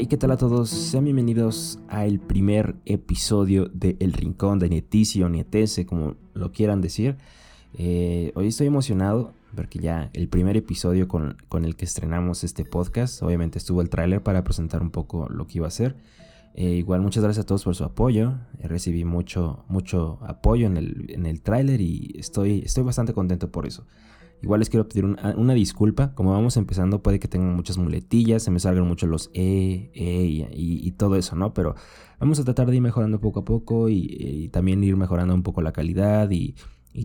Hey, ¿qué tal a todos? Sean bienvenidos al primer episodio de El Rincón de Nietici o Nietese, como lo quieran decir. Eh, hoy estoy emocionado porque ya el primer episodio con, el que estrenamos este podcast, obviamente estuvo el tráiler para presentar un poco lo que iba a ser. Eh, igual muchas gracias a todos por su apoyo. recibí mucho, mucho apoyo en el, en el tráiler y estoy, estoy bastante contento por eso. Igual les quiero pedir una, disculpa. Como vamos empezando, puede que tengan muchas muletillas, se me salgan mucho los E, E y, todo eso, ¿no? Pero vamos a tratar de ir mejorando poco a poco y, también ir mejorando un poco la calidad y,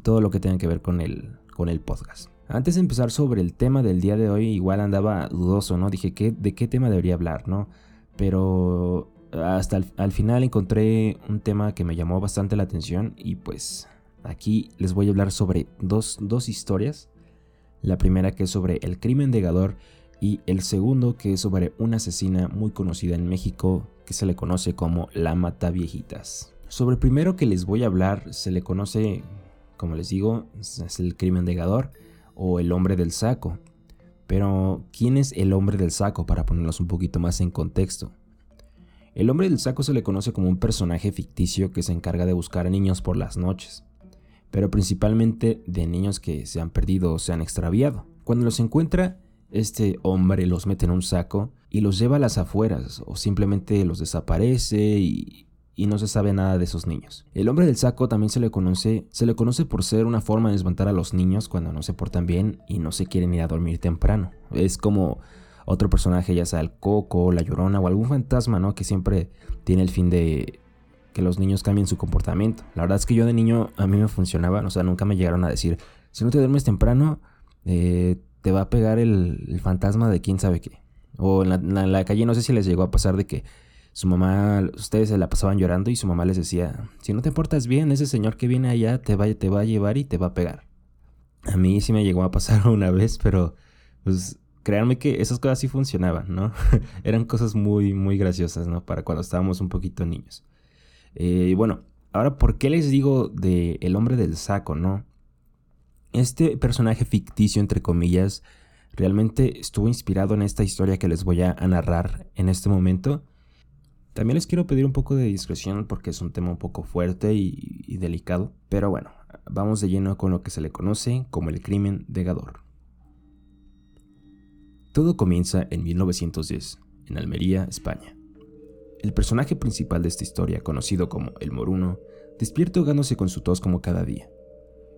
todo lo que tenga que ver con el, con el podcast. Antes de empezar sobre el tema del día de hoy, igual andaba dudoso, ¿no? Dije, ¿qué, ¿de qué tema debería hablar, no? Pero hasta al final encontré un tema que me llamó bastante la atención y pues aquí les voy a hablar sobre dos, dos historias la primera que es sobre el crimen de Gador y el segundo que es sobre una asesina muy conocida en México que se le conoce como la Mata Viejitas. Sobre el primero que les voy a hablar se le conoce, como les digo, es el crimen de Gador o el hombre del saco. Pero, ¿quién es el hombre del saco para ponerlos un poquito más en contexto? El hombre del saco se le conoce como un personaje ficticio que se encarga de buscar a niños por las noches pero principalmente de niños que se han perdido o se han extraviado. Cuando los encuentra, este hombre los mete en un saco y los lleva a las afueras o simplemente los desaparece y, no se sabe nada de esos niños. El hombre del saco también se le conoce, se le conoce por ser una forma de desmontar a los niños cuando no se portan bien y no se quieren ir a dormir temprano. Es como otro personaje, ya sea el coco, la llorona o algún fantasma, ¿no? Que siempre tiene el fin de que los niños cambien su comportamiento. La verdad es que yo de niño a mí me funcionaba, o sea, nunca me llegaron a decir, si no te duermes temprano, eh, te va a pegar el, fantasma de quién sabe qué. O en la, calle no sé si les llegó a pasar de que su mamá, ustedes se la pasaban llorando y su mamá les decía, si no te portas bien, ese señor que viene allá te va, te va a llevar y te va a pegar. A mí sí me llegó a pasar una vez, pero pues créanme que esas cosas sí funcionaban, ¿no? Eran cosas muy, muy graciosas, ¿no? Para cuando estábamos un poquito niños. Eh, bueno, ahora, ¿por qué les digo de El hombre del saco, no? Este personaje ficticio, entre comillas, realmente estuvo inspirado en esta historia que les voy a narrar en este momento. También les quiero pedir un poco de discreción porque es un tema un poco fuerte y, delicado. Pero bueno, vamos de lleno con lo que se le conoce como el crimen de Gador. Todo comienza en 1910, en Almería, España. El personaje principal de esta historia, conocido como el Moruno, despierta ahogándose con su tos como cada día.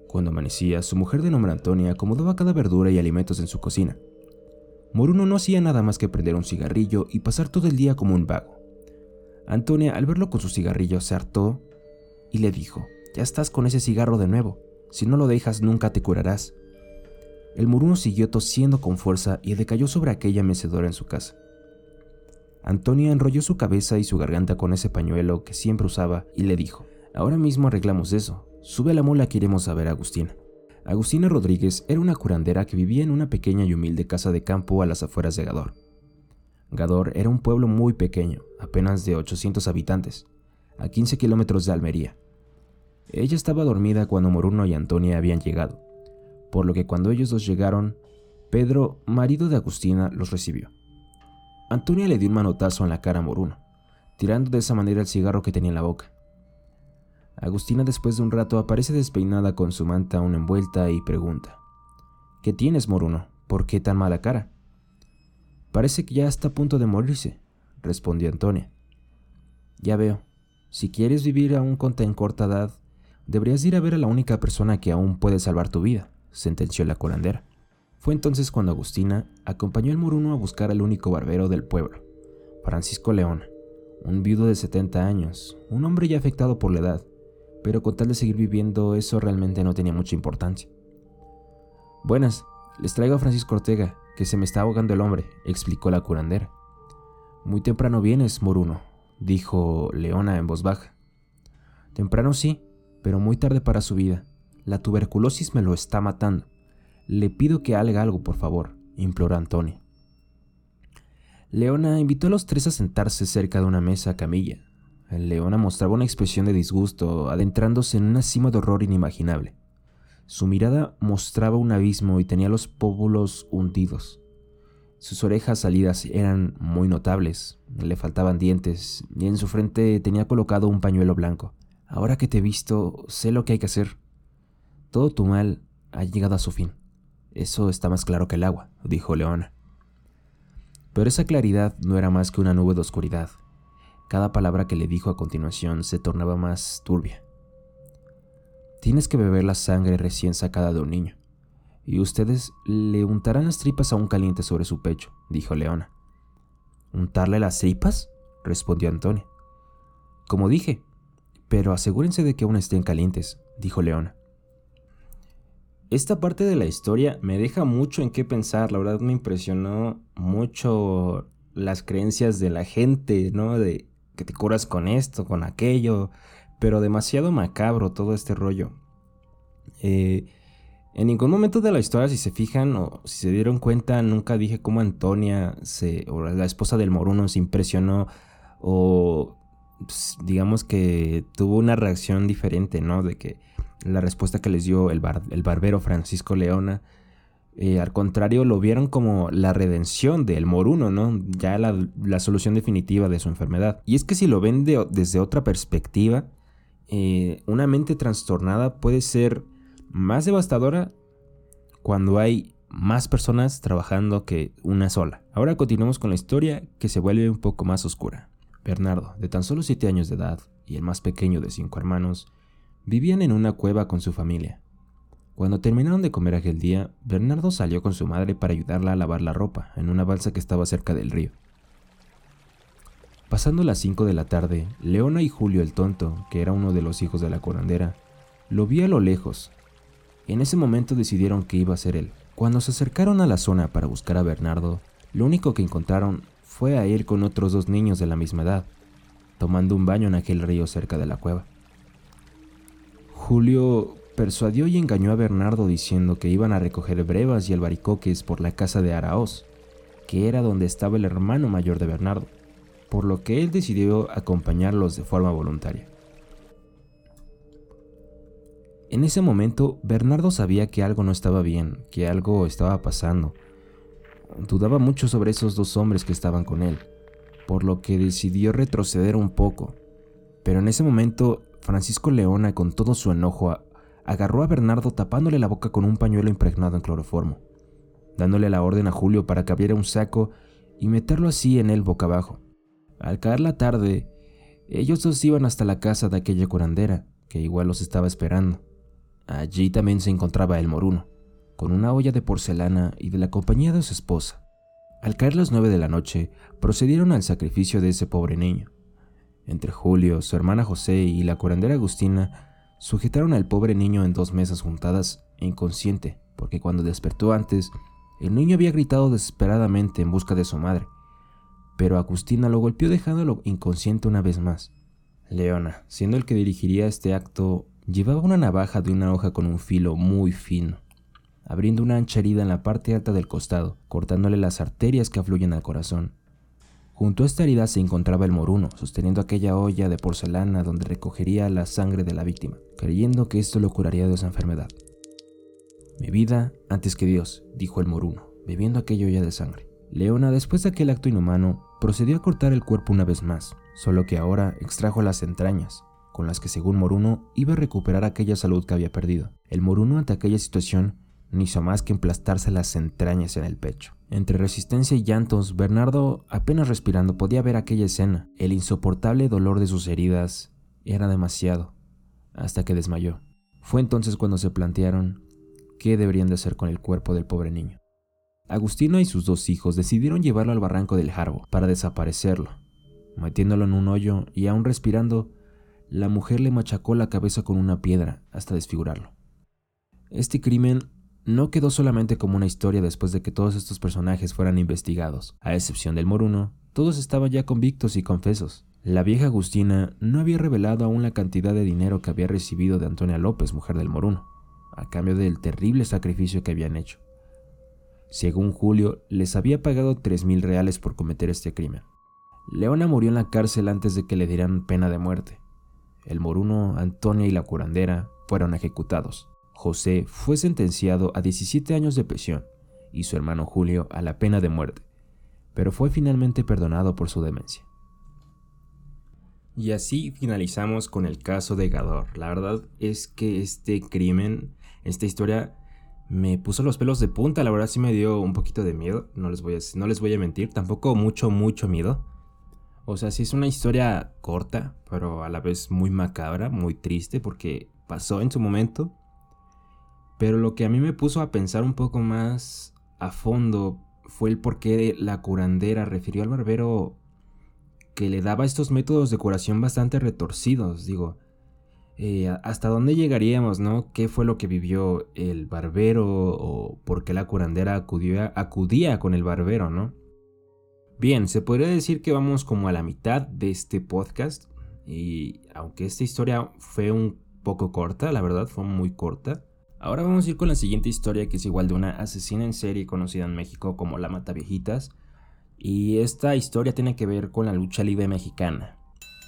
Cuando amanecía, su mujer de nombre Antonia acomodaba cada verdura y alimentos en su cocina. Moruno no hacía nada más que prender un cigarrillo y pasar todo el día como un vago. Antonia, al verlo con su cigarrillo, se hartó y le dijo, ya estás con ese cigarro de nuevo, si no lo dejas nunca te curarás. El moruno siguió tosiendo con fuerza y decayó sobre aquella mecedora en su casa. Antonia enrolló su cabeza y su garganta con ese pañuelo que siempre usaba y le dijo, ahora mismo arreglamos eso, sube a la mula que iremos a ver a Agustina. Agustina Rodríguez era una curandera que vivía en una pequeña y humilde casa de campo a las afueras de Gador. Gador era un pueblo muy pequeño, apenas de 800 habitantes, a 15 kilómetros de Almería. Ella estaba dormida cuando Moruno y Antonia habían llegado, por lo que cuando ellos dos llegaron, Pedro, marido de Agustina, los recibió. Antonia le dio un manotazo en la cara a Moruno, tirando de esa manera el cigarro que tenía en la boca. Agustina después de un rato aparece despeinada con su manta aún envuelta y pregunta, ¿Qué tienes, Moruno? ¿Por qué tan mala cara? Parece que ya está a punto de morirse, respondió Antonia. Ya veo, si quieres vivir aún con tan corta edad, deberías ir a ver a la única persona que aún puede salvar tu vida, sentenció la curandera. Fue entonces cuando Agustina acompañó al Moruno a buscar al único barbero del pueblo, Francisco León, un viudo de 70 años, un hombre ya afectado por la edad, pero con tal de seguir viviendo eso realmente no tenía mucha importancia. Buenas, les traigo a Francisco Ortega, que se me está ahogando el hombre, explicó la curandera. Muy temprano vienes, Moruno, dijo Leona en voz baja. Temprano sí, pero muy tarde para su vida. La tuberculosis me lo está matando. Le pido que haga algo, por favor, imploró Antonio. Leona invitó a los tres a sentarse cerca de una mesa camilla. Leona mostraba una expresión de disgusto, adentrándose en una cima de horror inimaginable. Su mirada mostraba un abismo y tenía los pómulos hundidos. Sus orejas salidas eran muy notables, le faltaban dientes y en su frente tenía colocado un pañuelo blanco. Ahora que te he visto, sé lo que hay que hacer. Todo tu mal ha llegado a su fin. Eso está más claro que el agua, dijo Leona. Pero esa claridad no era más que una nube de oscuridad. Cada palabra que le dijo a continuación se tornaba más turbia. Tienes que beber la sangre recién sacada de un niño, y ustedes le untarán las tripas aún calientes sobre su pecho, dijo Leona. ¿Untarle las tripas? respondió Antonio. Como dije, pero asegúrense de que aún estén calientes, dijo Leona. Esta parte de la historia me deja mucho en qué pensar, la verdad me impresionó mucho las creencias de la gente, ¿no? De que te curas con esto, con aquello, pero demasiado macabro todo este rollo. Eh, en ningún momento de la historia, si se fijan o si se dieron cuenta, nunca dije cómo Antonia, se, o la esposa del Moruno, se impresionó o pues, digamos que tuvo una reacción diferente, ¿no? De que la respuesta que les dio el, el barbero Francisco Leona, eh, al contrario, lo vieron como la redención del moruno, ¿no? Ya la, solución definitiva de su enfermedad. Y es que si lo ven desde otra perspectiva, eh, una mente trastornada puede ser más devastadora cuando hay más personas trabajando que una sola. Ahora continuamos con la historia que se vuelve un poco más oscura. Bernardo, de tan solo 7 años de edad y el más pequeño de cinco hermanos, vivían en una cueva con su familia. Cuando terminaron de comer aquel día, Bernardo salió con su madre para ayudarla a lavar la ropa en una balsa que estaba cerca del río. Pasando las 5 de la tarde, Leona y Julio el tonto, que era uno de los hijos de la curandera, lo vio a lo lejos. En ese momento decidieron que iba a ser él. Cuando se acercaron a la zona para buscar a Bernardo, lo único que encontraron fue a ir con otros dos niños de la misma edad, tomando un baño en aquel río cerca de la cueva. Julio persuadió y engañó a Bernardo diciendo que iban a recoger brevas y albaricoques por la casa de Araoz, que era donde estaba el hermano mayor de Bernardo, por lo que él decidió acompañarlos de forma voluntaria. En ese momento, Bernardo sabía que algo no estaba bien, que algo estaba pasando, Dudaba mucho sobre esos dos hombres que estaban con él, por lo que decidió retroceder un poco. Pero en ese momento, Francisco Leona, con todo su enojo, agarró a Bernardo tapándole la boca con un pañuelo impregnado en cloroformo, dándole la orden a Julio para que abriera un saco y meterlo así en él boca abajo. Al caer la tarde, ellos dos iban hasta la casa de aquella curandera, que igual los estaba esperando. Allí también se encontraba el moruno con una olla de porcelana y de la compañía de su esposa. Al caer las nueve de la noche, procedieron al sacrificio de ese pobre niño. Entre Julio, su hermana José y la curandera Agustina sujetaron al pobre niño en dos mesas juntadas inconsciente, porque cuando despertó antes, el niño había gritado desesperadamente en busca de su madre, pero Agustina lo golpeó dejándolo inconsciente una vez más. Leona, siendo el que dirigiría este acto, llevaba una navaja de una hoja con un filo muy fino abriendo una ancha herida en la parte alta del costado, cortándole las arterias que afluyen al corazón. Junto a esta herida se encontraba el moruno, sosteniendo aquella olla de porcelana donde recogería la sangre de la víctima, creyendo que esto lo curaría de esa enfermedad. Mi vida antes que Dios, dijo el moruno, bebiendo aquella olla de sangre. Leona, después de aquel acto inhumano, procedió a cortar el cuerpo una vez más, solo que ahora extrajo las entrañas, con las que según Moruno iba a recuperar aquella salud que había perdido. El Moruno ante aquella situación no hizo más que emplastarse las entrañas en el pecho. Entre resistencia y llantos, Bernardo, apenas respirando, podía ver aquella escena. El insoportable dolor de sus heridas era demasiado, hasta que desmayó. Fue entonces cuando se plantearon qué deberían de hacer con el cuerpo del pobre niño. Agustino y sus dos hijos decidieron llevarlo al barranco del Jarbo para desaparecerlo. Metiéndolo en un hoyo y aún respirando, la mujer le machacó la cabeza con una piedra hasta desfigurarlo. Este crimen no quedó solamente como una historia después de que todos estos personajes fueran investigados. A excepción del Moruno, todos estaban ya convictos y confesos. La vieja Agustina no había revelado aún la cantidad de dinero que había recibido de Antonia López, mujer del Moruno, a cambio del terrible sacrificio que habían hecho. Según Julio, les había pagado tres mil reales por cometer este crimen. Leona murió en la cárcel antes de que le dieran pena de muerte. El Moruno, Antonia y la curandera fueron ejecutados. José fue sentenciado a 17 años de prisión y su hermano Julio a la pena de muerte. pero fue finalmente perdonado por su demencia. Y así finalizamos con el caso de Gador. La verdad es que este crimen, esta historia, me puso los pelos de punta. La verdad sí me dio un poquito de miedo. No les voy a, no les voy a mentir. Tampoco mucho, mucho miedo. O sea, sí es una historia corta, pero a la vez muy macabra, muy triste, porque pasó en su momento. Pero lo que a mí me puso a pensar un poco más a fondo fue el por qué la curandera refirió al barbero que le daba estos métodos de curación bastante retorcidos. Digo, eh, ¿hasta dónde llegaríamos, no? ¿Qué fue lo que vivió el barbero o por qué la curandera acudía, acudía con el barbero, no? Bien, se podría decir que vamos como a la mitad de este podcast y aunque esta historia fue un poco corta, la verdad fue muy corta, Ahora vamos a ir con la siguiente historia que es igual de una asesina en serie conocida en México como la Mata Viejitas. Y esta historia tiene que ver con la lucha libre mexicana.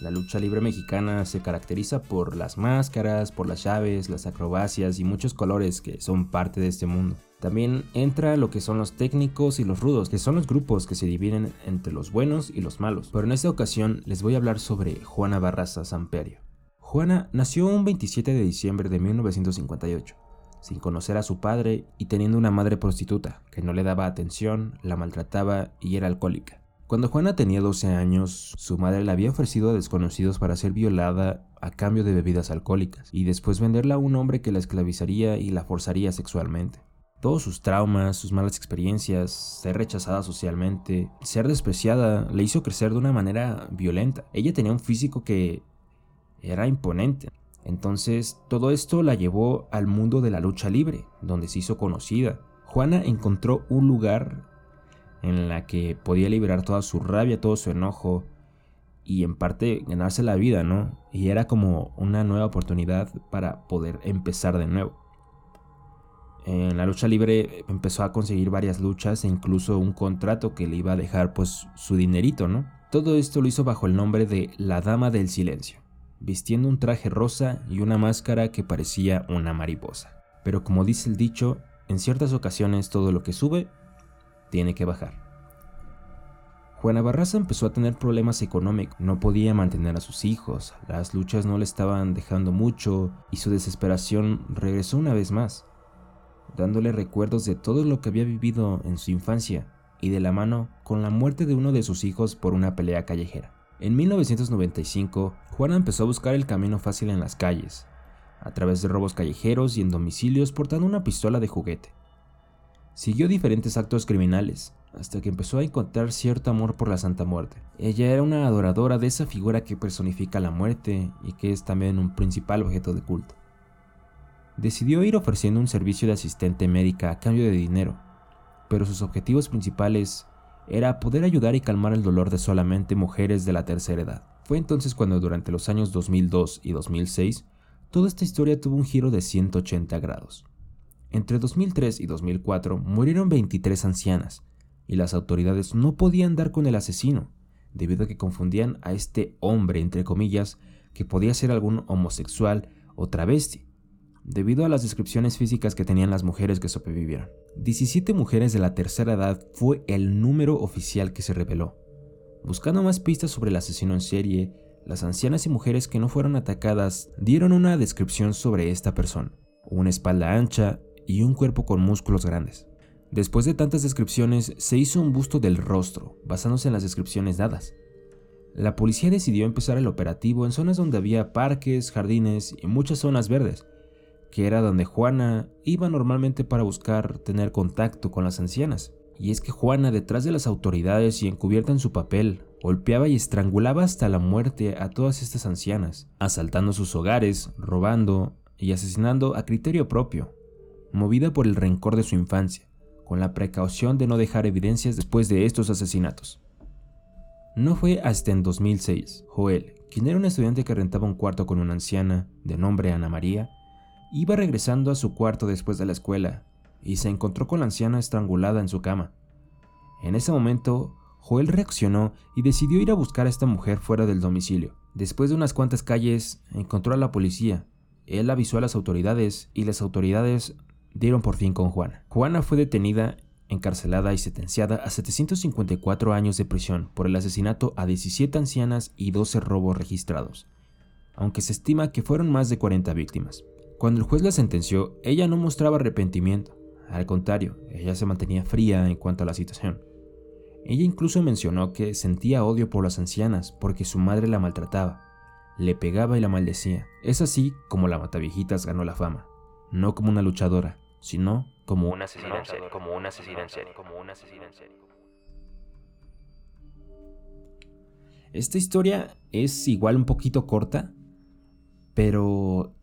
La lucha libre mexicana se caracteriza por las máscaras, por las llaves, las acrobacias y muchos colores que son parte de este mundo. También entra lo que son los técnicos y los rudos, que son los grupos que se dividen entre los buenos y los malos. Pero en esta ocasión les voy a hablar sobre Juana Barraza Samperio. Juana nació un 27 de diciembre de 1958 sin conocer a su padre y teniendo una madre prostituta que no le daba atención, la maltrataba y era alcohólica. Cuando Juana tenía 12 años, su madre le había ofrecido a desconocidos para ser violada a cambio de bebidas alcohólicas y después venderla a un hombre que la esclavizaría y la forzaría sexualmente. Todos sus traumas, sus malas experiencias, ser rechazada socialmente, ser despreciada, le hizo crecer de una manera violenta. Ella tenía un físico que era imponente, entonces, todo esto la llevó al mundo de la lucha libre, donde se hizo conocida. Juana encontró un lugar en la que podía liberar toda su rabia, todo su enojo y en parte ganarse la vida, ¿no? Y era como una nueva oportunidad para poder empezar de nuevo. En la lucha libre empezó a conseguir varias luchas e incluso un contrato que le iba a dejar pues su dinerito, ¿no? Todo esto lo hizo bajo el nombre de la Dama del Silencio vistiendo un traje rosa y una máscara que parecía una mariposa. Pero como dice el dicho, en ciertas ocasiones todo lo que sube tiene que bajar. Juana Barraza empezó a tener problemas económicos, no podía mantener a sus hijos, las luchas no le estaban dejando mucho y su desesperación regresó una vez más, dándole recuerdos de todo lo que había vivido en su infancia y de la mano con la muerte de uno de sus hijos por una pelea callejera. En 1995, Juana empezó a buscar el camino fácil en las calles, a través de robos callejeros y en domicilios portando una pistola de juguete. Siguió diferentes actos criminales, hasta que empezó a encontrar cierto amor por la Santa Muerte. Ella era una adoradora de esa figura que personifica la muerte y que es también un principal objeto de culto. Decidió ir ofreciendo un servicio de asistente médica a cambio de dinero, pero sus objetivos principales era poder ayudar y calmar el dolor de solamente mujeres de la tercera edad. Fue entonces cuando durante los años 2002 y 2006, toda esta historia tuvo un giro de 180 grados. Entre 2003 y 2004 murieron 23 ancianas, y las autoridades no podían dar con el asesino, debido a que confundían a este hombre, entre comillas, que podía ser algún homosexual o travesti, debido a las descripciones físicas que tenían las mujeres que sobrevivieron. 17 mujeres de la tercera edad fue el número oficial que se reveló. Buscando más pistas sobre el asesino en serie, las ancianas y mujeres que no fueron atacadas dieron una descripción sobre esta persona, una espalda ancha y un cuerpo con músculos grandes. Después de tantas descripciones, se hizo un busto del rostro, basándose en las descripciones dadas. La policía decidió empezar el operativo en zonas donde había parques, jardines y muchas zonas verdes, que era donde Juana iba normalmente para buscar tener contacto con las ancianas. Y es que Juana, detrás de las autoridades y encubierta en su papel, golpeaba y estrangulaba hasta la muerte a todas estas ancianas, asaltando sus hogares, robando y asesinando a criterio propio, movida por el rencor de su infancia, con la precaución de no dejar evidencias después de estos asesinatos. No fue hasta en 2006, Joel, quien era un estudiante que rentaba un cuarto con una anciana de nombre Ana María, Iba regresando a su cuarto después de la escuela y se encontró con la anciana estrangulada en su cama. En ese momento, Joel reaccionó y decidió ir a buscar a esta mujer fuera del domicilio. Después de unas cuantas calles, encontró a la policía. Él avisó a las autoridades y las autoridades dieron por fin con Juana. Juana fue detenida encarcelada y sentenciada a 754 años de prisión por el asesinato a 17 ancianas y 12 robos registrados, aunque se estima que fueron más de 40 víctimas. Cuando el juez la sentenció, ella no mostraba arrepentimiento, al contrario, ella se mantenía fría en cuanto a la situación. Ella incluso mencionó que sentía odio por las ancianas porque su madre la maltrataba, le pegaba y la maldecía. Es así como la Mataviejitas ganó la fama, no como una luchadora, sino como una asesina en serie, como una asesina en serie, como una asesina en serie. Esta historia es igual un poquito corta, pero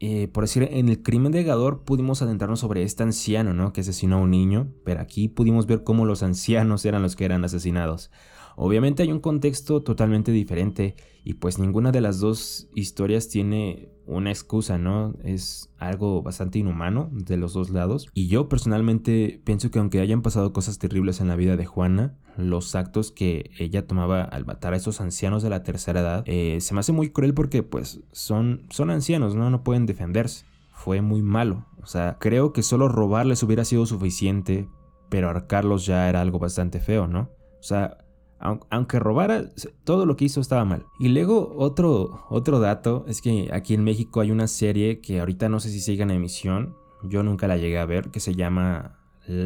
eh, por decir, en el crimen de Gador pudimos adentrarnos sobre este anciano, ¿no? Que asesinó a un niño, pero aquí pudimos ver cómo los ancianos eran los que eran asesinados. Obviamente hay un contexto totalmente diferente y pues ninguna de las dos historias tiene una excusa, ¿no? Es algo bastante inhumano de los dos lados. Y yo personalmente pienso que aunque hayan pasado cosas terribles en la vida de Juana, los actos que ella tomaba al matar a esos ancianos de la tercera edad, eh, se me hace muy cruel porque pues son, son ancianos, ¿no? No pueden defenderse. Fue muy malo. O sea, creo que solo robarles hubiera sido suficiente, pero arcarlos ya era algo bastante feo, ¿no? O sea, aunque robara, todo lo que hizo estaba mal. Y luego otro, otro dato es que aquí en México hay una serie que ahorita no sé si sigue en emisión, yo nunca la llegué a ver, que se llama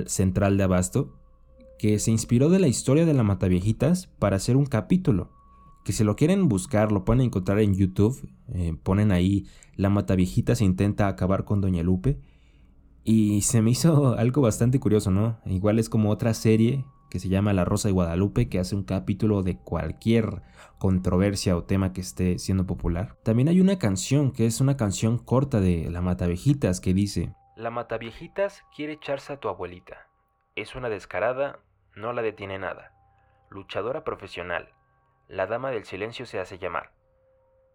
Central de Abasto, que se inspiró de la historia de la Mataviejitas para hacer un capítulo. Que si lo quieren buscar, lo pueden encontrar en YouTube. Eh, ponen ahí La Mataviejitas intenta acabar con Doña Lupe. Y se me hizo algo bastante curioso, ¿no? Igual es como otra serie que se llama La Rosa de Guadalupe, que hace un capítulo de cualquier controversia o tema que esté siendo popular. También hay una canción que es una canción corta de La Mataviejitas que dice: La Mataviejitas quiere echarse a tu abuelita. Es una descarada, no la detiene nada. Luchadora profesional. La dama del silencio se hace llamar.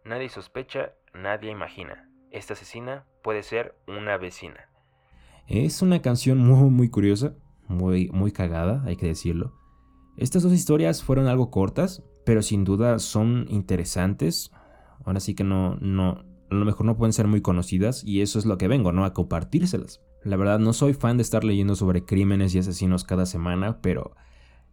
Nadie sospecha, nadie imagina. Esta asesina puede ser una vecina. Es una canción muy muy curiosa muy, muy cagada, hay que decirlo. Estas dos historias fueron algo cortas, pero sin duda son interesantes. Ahora sí que no, no, a lo mejor no pueden ser muy conocidas y eso es lo que vengo, ¿no? A compartírselas. La verdad no soy fan de estar leyendo sobre crímenes y asesinos cada semana, pero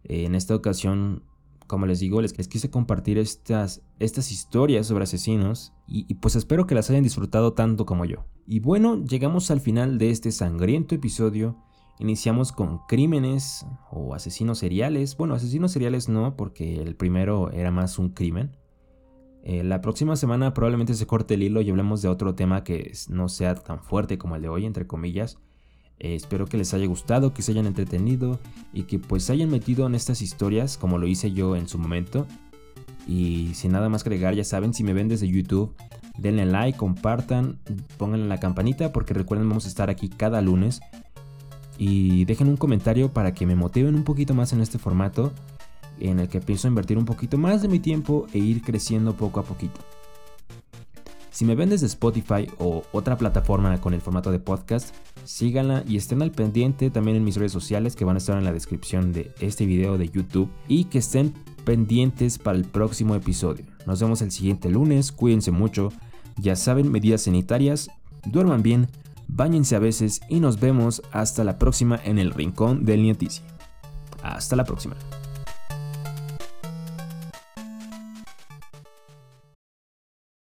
eh, en esta ocasión, como les digo, les, quise compartir estas, estas historias sobre asesinos y, y pues espero que las hayan disfrutado tanto como yo. Y bueno, llegamos al final de este sangriento episodio Iniciamos con crímenes o asesinos seriales. Bueno, asesinos seriales no, porque el primero era más un crimen. Eh, la próxima semana probablemente se corte el hilo y hablemos de otro tema que no sea tan fuerte como el de hoy, entre comillas. Eh, espero que les haya gustado, que se hayan entretenido y que pues se hayan metido en estas historias como lo hice yo en su momento. Y sin nada más agregar, ya saben, si me ven desde YouTube, denle like, compartan, pónganle la campanita porque recuerden vamos a estar aquí cada lunes y dejen un comentario para que me motiven un poquito más en este formato en el que pienso invertir un poquito más de mi tiempo e ir creciendo poco a poquito. Si me ven desde Spotify o otra plataforma con el formato de podcast, síganla y estén al pendiente también en mis redes sociales que van a estar en la descripción de este video de YouTube y que estén pendientes para el próximo episodio. Nos vemos el siguiente lunes, cuídense mucho, ya saben medidas sanitarias, duerman bien Báñense a veces y nos vemos hasta la próxima en el Rincón del Nieticia. Hasta la próxima.